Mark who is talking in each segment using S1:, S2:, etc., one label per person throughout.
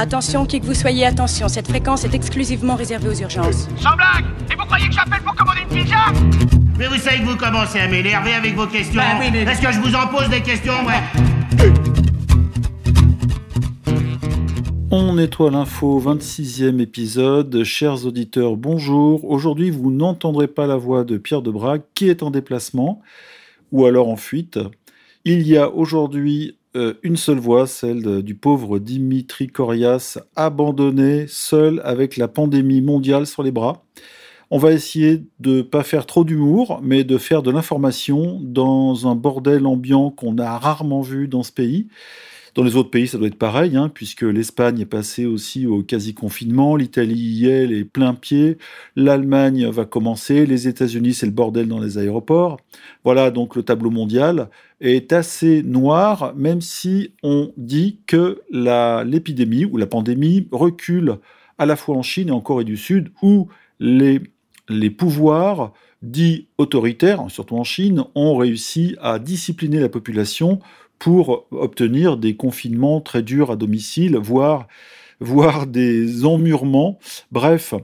S1: Attention, qui que vous soyez, attention, cette fréquence est exclusivement réservée aux urgences.
S2: Sans blague Et vous croyez que j'appelle pour commander une pizza?
S3: Mais vous savez que vous commencez à m'énerver avec vos questions.
S2: Bah oui, mais-
S3: Est-ce que je vous en pose des questions, ouais?
S4: On nettoie l'info, 26e épisode. Chers auditeurs, bonjour. Aujourd'hui, vous n'entendrez pas la voix de Pierre Debrague, qui est en déplacement, ou alors en fuite. Il y a aujourd'hui euh, une seule voix, celle du pauvre Dimitri Corias, abandonné, seul, avec la pandémie mondiale sur les bras. On va essayer de pas faire trop d'humour, mais de faire de l'information dans un bordel ambiant qu'on a rarement vu dans ce pays. Dans les autres pays, ça doit être pareil, hein, puisque l'Espagne est passée aussi au quasi-confinement, l'Italie y est, les plein pied, l'Allemagne va commencer, les États-Unis, c'est le bordel dans les aéroports. Voilà, donc le tableau mondial est assez noir, même si on dit que l'épidémie ou la pandémie recule à la fois en Chine et en Corée du Sud, où les pouvoirs dits autoritaires, surtout en Chine, ont réussi à discipliner la population pour obtenir des confinements très durs à domicile, voire, voire des emmurements. Bref,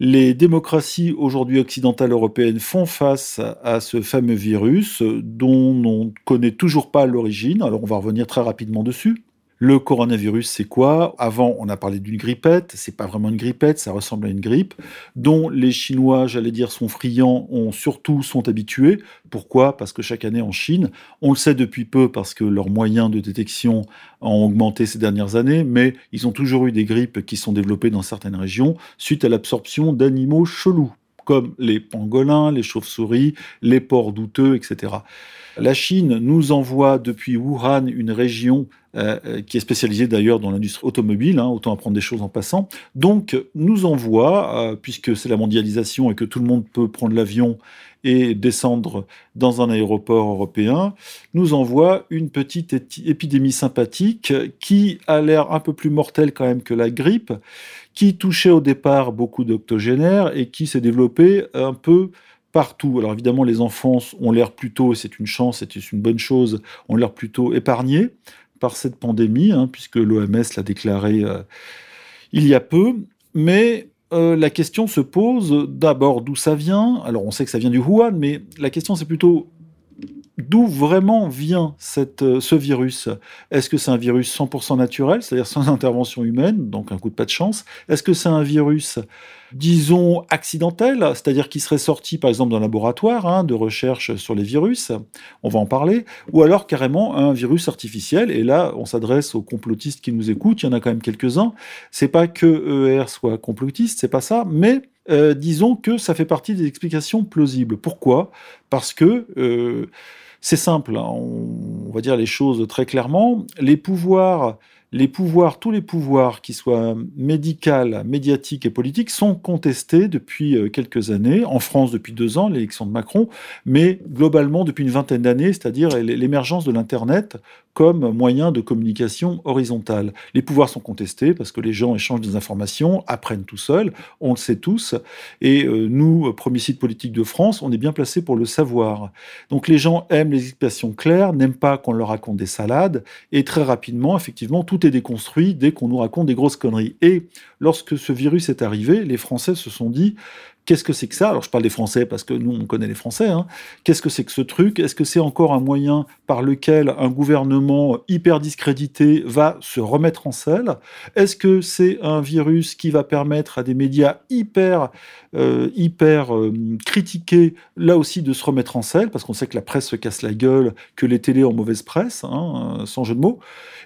S4: les démocraties aujourd'hui occidentales européennes font face à, ce fameux virus euh, dont on ne connaît toujours pas l'origine. Alors on va revenir très rapidement dessus. Le coronavirus, c'est quoi? Avant, on a parlé d'une grippette. C'est pas vraiment une grippette, ça ressemble à une grippe, dont les Chinois, j'allais dire, sont friands, ont surtout sont habitués. Pourquoi? Parce que chaque année en Chine, on le sait depuis peu parce que leurs moyens de détection ont augmenté ces dernières années, mais ils ont toujours eu des grippes qui sont développées dans certaines régions suite à l'absorption d'animaux chelous, comme les pangolins, les chauves-souris, les porcs douteux, etc. La Chine nous envoie depuis Wuhan une région euh, euh, qui est spécialisée d'ailleurs dans l'industrie automobile, hein, autant apprendre des choses en passant, donc nous envoie, euh, puisque c'est la mondialisation et que tout le monde peut prendre l'avion et descendre dans un aéroport européen, nous envoie une petite épidémie sympathique qui a l'air un peu plus mortelle quand même que la grippe, qui touchait au départ beaucoup d'octogénaires et qui s'est développée un peu partout. Alors évidemment, les enfants ont l'air plutôt, et c'est une chance, c'est une bonne chose, ont l'air plutôt épargnés par cette pandémie, hein, puisque l'OMS l'a déclaré euh, il y a peu. Mais euh, la question se pose d'abord d'où ça vient. Alors on sait que ça vient du Wuhan, mais la question c'est plutôt d'où vraiment vient euh, ce virus? Est-ce que c'est un virus 100% naturel, c'est-à-dire sans intervention humaine, donc un coup de pas de chance? Est-ce que c'est un virus, disons, accidentel, c'est-à-dire qui serait sorti par exemple d'un laboratoire hein, de recherche sur les virus? On va en parler. Ou alors carrément un virus artificiel, et là on s'adresse aux complotistes qui nous écoutent, il y en a quand même quelques-uns. C'est pas que ER soit complotiste, c'est pas ça, mais euh, disons que ça fait partie des explications plausibles. Pourquoi? Parce que euh, c'est simple, hein, on, va dire les choses très clairement. Les pouvoirs, tous les pouvoirs qui soient médical, médiatiques et politiques sont contestés depuis euh, quelques années. En France depuis deux ans, l'élection de Macron, mais globalement depuis une vingtaine d'années, c'est-à-dire l'émergence de l'Internet comme moyen de communication horizontale. Les pouvoirs sont contestés parce que les gens échangent des informations, apprennent tout seuls, on le sait tous, et euh, nous, premier site politique de France, on est bien placé pour le savoir. Donc les gens aiment les explications claires, n'aiment pas qu'on leur raconte des salades, et très rapidement, effectivement, tout est déconstruit dès qu'on nous raconte des grosses conneries. Et lorsque ce virus est arrivé, les Français se sont dit Qu'est-ce que c'est que ça? Alors je parle des Français parce que nous on connaît les Français. hein. Qu'est-ce que c'est que ce truc? Est-ce que c'est encore un moyen par lequel un gouvernement hyper discrédité va se remettre en selle? Est-ce que c'est un virus qui va permettre à des médias hyper euh, hyper euh, critiqués là aussi de se remettre en selle? Parce qu'on sait que la presse se casse la gueule, que les télés ont mauvaise presse, hein, sans jeu de mots.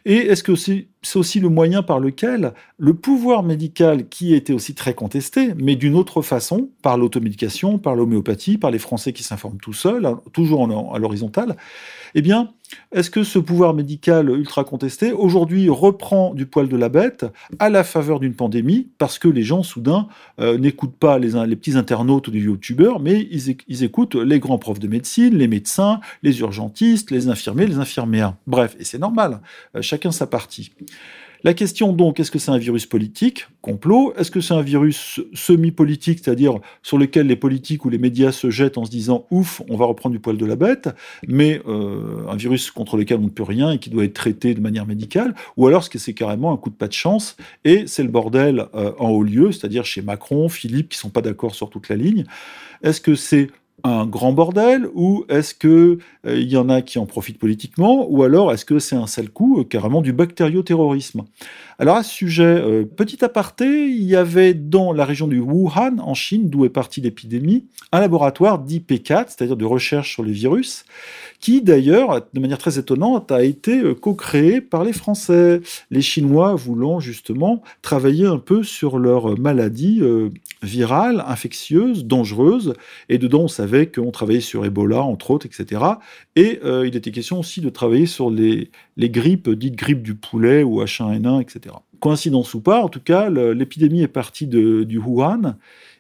S4: Et est-ce que c'est c'est aussi le moyen par lequel le pouvoir médical, qui était aussi très contesté, mais d'une autre façon, par l'automédication, par l'homéopathie, par les Français qui s'informent tout seuls, hein, toujours à l'horizontale, eh bien, est-ce que ce pouvoir médical ultra contesté, aujourd'hui, reprend du poil de la bête à la faveur d'une pandémie, parce que les gens, soudain, euh, n'écoutent pas les, petits internautes ou les youtubeurs, mais ils écoutent les grands profs de médecine, les médecins, les urgentistes, les infirmiers, les infirmières. Bref, et c'est normal, euh, chacun sa partie. La question donc, est-ce que c'est un virus politique, complot. Est-ce que c'est un virus semi-politique, c'est-à-dire sur lequel les politiques ou les médias se jettent en se disant ouf, on va reprendre du poil de la bête, mais euh, un virus contre lequel on ne peut rien et qui doit être traité de manière médicale Ou alors est-ce que c'est carrément un coup de pas de chance et c'est le bordel euh, en haut lieu, c'est-à-dire chez Macron, Philippe, qui sont pas d'accord sur toute la ligne. Est-ce que c'est un grand bordel ou est-ce que euh, il y en a qui en profitent politiquement ou alors est-ce que c'est un sale coup euh, carrément du bactérioterrorisme Alors à ce sujet, euh, petit aparté, il y avait dans la région du Wuhan en Chine, d'où est partie l'épidémie, un laboratoire dit P4, c'est-à-dire de recherche sur les virus, qui d'ailleurs, de manière très étonnante, a été co-créé par les Français, les Chinois voulant justement travailler un peu sur leur maladie virale, infectieuse, dangereuse, et dedans on savait qu'on travaillait sur Ebola, entre autres, etc. Et euh, il était question aussi de travailler sur les, les grippes, dites grippes du poulet ou H1N1, etc. Coïncidence ou pas, en tout cas, l'épidémie est partie de, du Wuhan.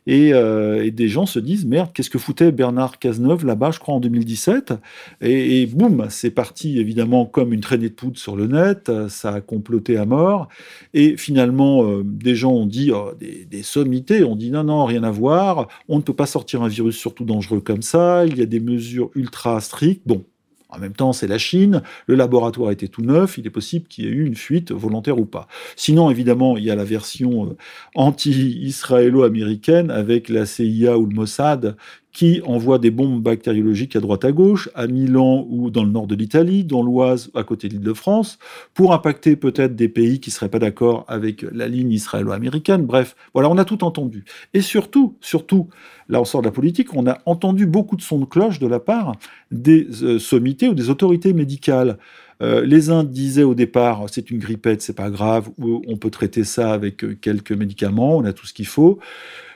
S4: Euh, et, des gens se disent merde, qu'est-ce que foutait Bernard Cazeneuve là-bas, je crois en 2017 Et, boum, c'est parti évidemment comme une traînée de poudre sur le net, ça a comploté à mort. Et finalement, euh, des gens ont dit oh, des, des, sommités, ont dit non, non, rien à voir, on ne peut pas sortir un virus surtout dangereux comme ça, il y a des mesures ultra strictes. Bon, en même temps, c'est la Chine, le laboratoire était tout neuf, il est possible qu'il y ait eu une fuite volontaire ou pas. Sinon, évidemment, il y a la version euh, anti-israélo-américaine avec la CIA ou le Mossad qui envoie des bombes bactériologiques à droite à gauche, à Milan ou dans le nord de l'Italie, dans l'Oise, à côté de l'Île-de-France, pour impacter peut-être des pays qui seraient pas d'accord avec la ligne israélo-américaine. Bref, voilà, on a tout entendu. Et surtout, surtout, là on sort de la politique, on a entendu beaucoup de sons de cloche de la part des euh, sommités ou des autorités médicales. Euh, les uns disaient au départ, c'est une grippette, c'est pas grave, ou on peut traiter ça avec euh, quelques médicaments, on a tout ce qu'il faut.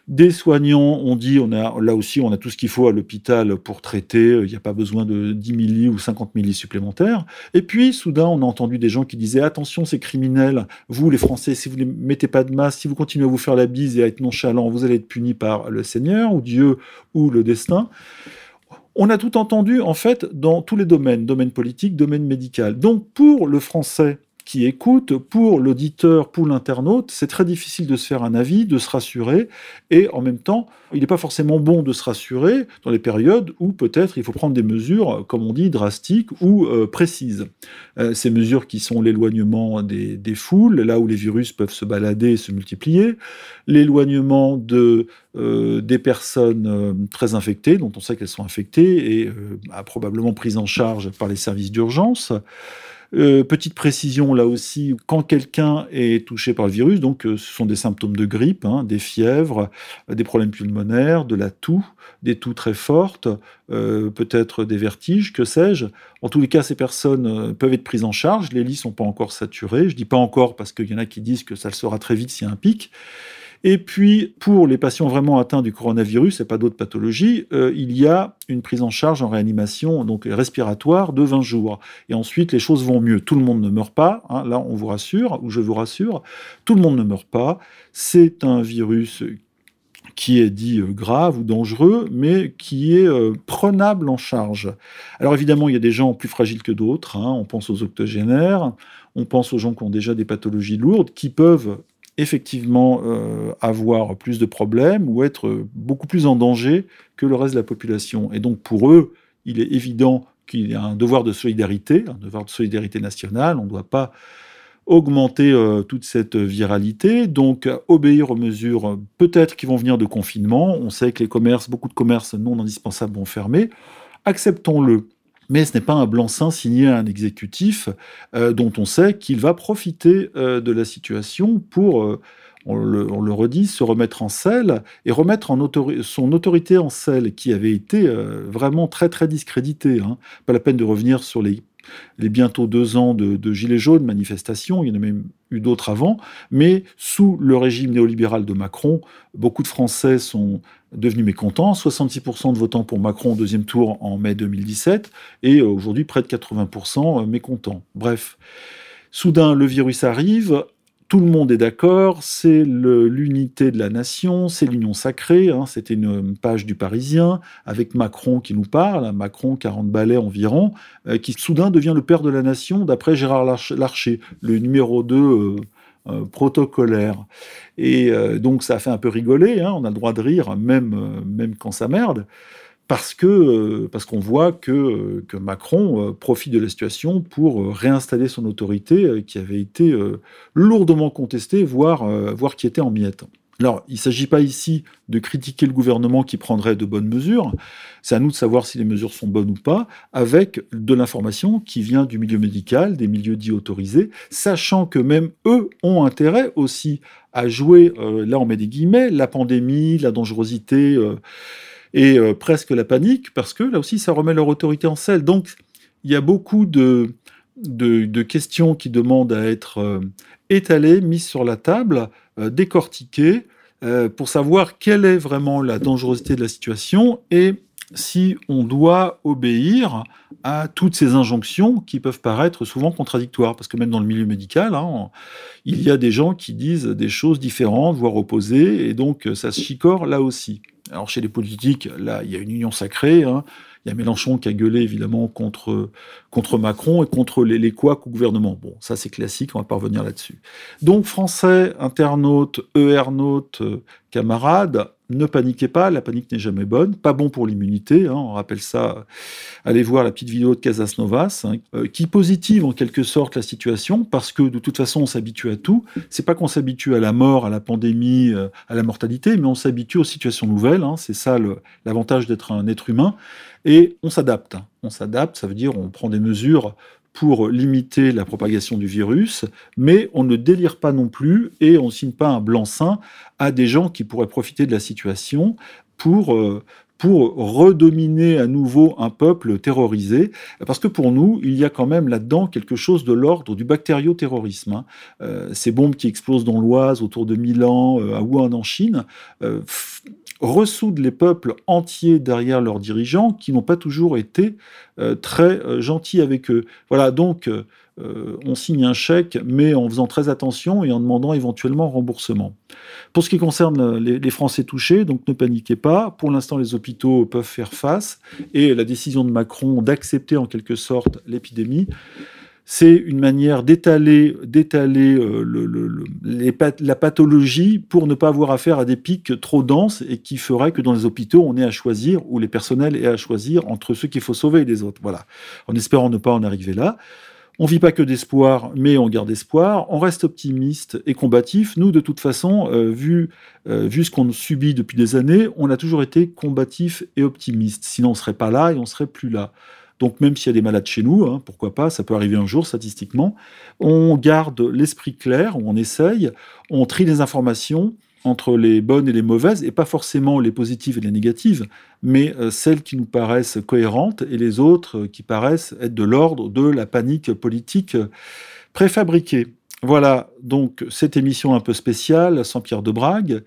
S4: Des soignants ont dit, on a, là aussi, on a tout ce qu'il faut à l'hôpital pour traiter, il n'y a pas besoin de 10 milli ou 50 milli supplémentaires. Et puis, soudain, on a entendu des gens qui disaient, attention, c'est criminel, vous les Français, si vous ne mettez pas de masque, si vous continuez à vous faire la bise et à être nonchalant, vous allez être puni par le Seigneur ou Dieu ou le destin. On a tout entendu, en fait, dans tous les domaines, domaine politique, domaine médical. Donc, pour le Français, qui écoute, pour l'auditeur, pour l'internaute, c'est très difficile de se faire un avis, de se rassurer, et en même temps, il n'est pas forcément bon de se rassurer dans les périodes où peut-être il faut prendre des mesures, comme on dit, drastiques ou euh, précises. Euh, ces mesures qui sont l'éloignement des, foules, là où les virus peuvent se balader et se multiplier, l'éloignement euh, des personnes très infectées, dont on sait qu'elles sont infectées et probablement prises en charge par les services d'urgence, euh, petite précision là aussi, quand quelqu'un est touché par le virus, donc euh, ce sont des symptômes de grippe, hein, des fièvres, des problèmes pulmonaires, de la toux, des toux très fortes, euh, peut-être des vertiges, que sais-je. En tous les cas, ces personnes peuvent être prises en charge. Les lits sont pas encore saturés. Je dis pas encore parce qu'il y en a qui disent que ça le sera très vite s'il y a un pic. Et puis, pour les patients vraiment atteints du coronavirus et pas d'autres pathologies, euh, il y a une prise en charge en réanimation donc respiratoire de 20 jours. Et ensuite, les choses vont mieux. Tout le monde ne meurt pas. Hein, là, on vous rassure, ou je vous rassure, tout le monde ne meurt pas. C'est un virus qui est dit euh, grave ou dangereux, mais qui est euh, prenable en charge. Alors évidemment, il y a des gens plus fragiles que d'autres. Hein. On pense aux octogénaires, on pense aux gens qui ont déjà des pathologies lourdes, qui peuvent effectivement euh, avoir plus de problèmes ou être beaucoup plus en danger que le reste de la population. Et donc pour eux, il est évident qu'il y a un devoir de solidarité, un devoir de solidarité nationale. On ne doit pas augmenter euh, toute cette viralité, donc obéir aux mesures peut-être qui vont venir de confinement. On sait que les commerces, beaucoup de commerces non indispensables vont fermer. Acceptons-le mais ce n'est pas un blanc-seing signé à un exécutif euh, dont on sait qu'il va profiter euh, de la situation pour, euh, on, le, redit, se remettre en selle et remettre son autorité en selle, qui avait été vraiment très très discréditée. Hein. Pas la peine de revenir sur les bientôt deux ans de, de Gilets jaunes, manifestations, il y en a même eu d'autres avant, mais sous le régime néolibéral de Macron, beaucoup de Français sont devenus mécontents, 66% de votants pour Macron au deuxième tour en mai 2017, et aujourd'hui près de 80% mécontents. Bref, soudain le virus arrive, tout le monde est d'accord, c'est l'unité de la nation, c'est l'union sacrée. Hein, C'était une page du Parisien avec Macron qui nous parle, Macron 40 balais environ, euh, qui soudain devient le père de la nation d'après Gérard Larcher, le numéro 2 protocolaire. Et donc ça a fait un peu rigoler, hein, on a le droit de rire, même, même quand ça merde parce que parce qu'on voit que, que Macron profite de la situation pour réinstaller son autorité qui avait été lourdement contestée, voire, voire qui était en miettes. Alors, il ne s'agit pas ici de critiquer le gouvernement qui prendrait de bonnes mesures. C'est à nous de savoir si les mesures sont bonnes ou pas, avec de l'information qui vient du milieu médical, des milieux dits autorisés, sachant que même eux ont intérêt aussi à jouer, euh, là on met des guillemets, la pandémie, la dangerosité euh, et euh, presque la panique, parce que là aussi ça remet leur autorité en selle. Donc, il y a beaucoup de, questions qui demandent à être étalées, mises sur la table, euh, décortiquer euh, pour savoir quelle est vraiment la dangerosité de la situation et si on doit obéir à toutes ces injonctions qui peuvent paraître souvent contradictoires, parce que même dans le milieu médical, hein, il y a des gens qui disent des choses différentes, voire opposées, et donc ça se chicore là aussi. Alors chez les politiques, là, il y a une union sacrée. Hein. Il y a Mélenchon qui a gueulé évidemment contre, contre Macron et contre les, les couacs au gouvernement. Bon, ça c'est classique, on va pas revenir là-dessus. Donc Français, internautes, ER-nautes, camarades, ne paniquez pas, la panique n'est jamais bonne, pas bon pour l'immunité, hein, on rappelle ça, allez voir la petite vidéo de Casas Novas, hein, euh, qui positive en quelque sorte la situation, parce que de toute façon on s'habitue à tout, c'est pas qu'on s'habitue à la mort, à la pandémie, euh, à la mortalité, mais on s'habitue aux situations nouvelles, hein, c'est ça l'avantage d'être un être humain, et on s'adapte, on s'adapte, ça veut dire on prend des mesures pour limiter la propagation du virus, mais on ne délire pas non plus et on ne signe pas un blanc-seing à des gens qui pourraient profiter de la situation pour, euh, pour redominer à nouveau un peuple terrorisé, parce que pour nous, il y a quand même là-dedans quelque chose de l'ordre du bactérioterrorisme. Hein. Euh, ces bombes qui explosent dans l'Oise autour de Milan, euh, à Wuhan en Chine, ressoudent les peuples entiers derrière leurs dirigeants qui n'ont pas toujours été euh, très euh, gentils avec eux. Voilà, donc euh, on signe un chèque, mais en faisant très attention et en demandant éventuellement remboursement. Pour ce qui concerne les, les Français touchés, donc ne paniquez pas. Pour l'instant, les hôpitaux peuvent faire face et la décision de Macron d'accepter en quelque sorte l'épidémie c'est une manière d'étaler, d'étaler euh, la pathologie pour ne pas avoir affaire à des pics trop denses et qui ferait que dans les hôpitaux, on ait à choisir, ou les personnels aient à choisir entre ceux qu'il faut sauver et les autres. Voilà. En espérant ne pas en arriver là. On vit pas que d'espoir, mais on garde espoir. On reste optimiste et combatif. Nous, de toute façon, euh, vu, euh, vu ce qu'on subit depuis des années, on a toujours été combatif et optimiste. Sinon, on serait pas là et on serait plus là. Donc même s'il y a des malades chez nous, hein, pourquoi pas, ça peut arriver un jour statistiquement, on garde l'esprit clair, on essaye, on trie les informations entre les bonnes et les mauvaises, et pas forcément les positives et les négatives, mais euh, celles qui nous paraissent cohérentes et les autres qui paraissent être de l'ordre de la panique politique préfabriquée. Voilà donc cette émission un peu spéciale sans Pierre de Brague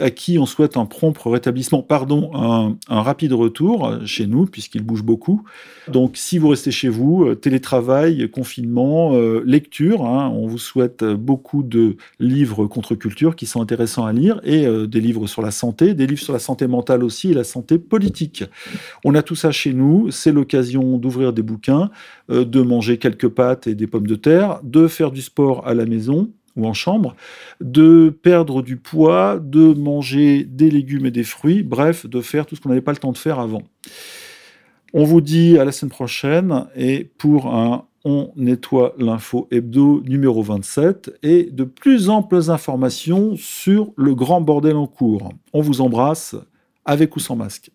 S4: à qui on souhaite un prompt rétablissement, pardon, un, rapide retour chez nous, puisqu'il bouge beaucoup. Donc, si vous restez chez vous, euh, télétravail, confinement, euh, lecture, hein, on vous souhaite beaucoup de livres contre culture qui sont intéressants à lire, et euh, des livres sur la santé, des livres sur la santé mentale aussi, et la santé politique. On a tout ça chez nous, c'est l'occasion d'ouvrir des bouquins, de manger quelques pâtes et des pommes de terre, de faire du sport à la maison, ou en chambre, de perdre du poids, de manger des légumes et des fruits, bref, de faire tout ce qu'on n'avait pas le temps de faire avant. On vous dit à la semaine prochaine et pour un On nettoie l'info hebdo numéro 27 et de plus amples informations sur le grand bordel en cours. On vous embrasse avec ou sans masque.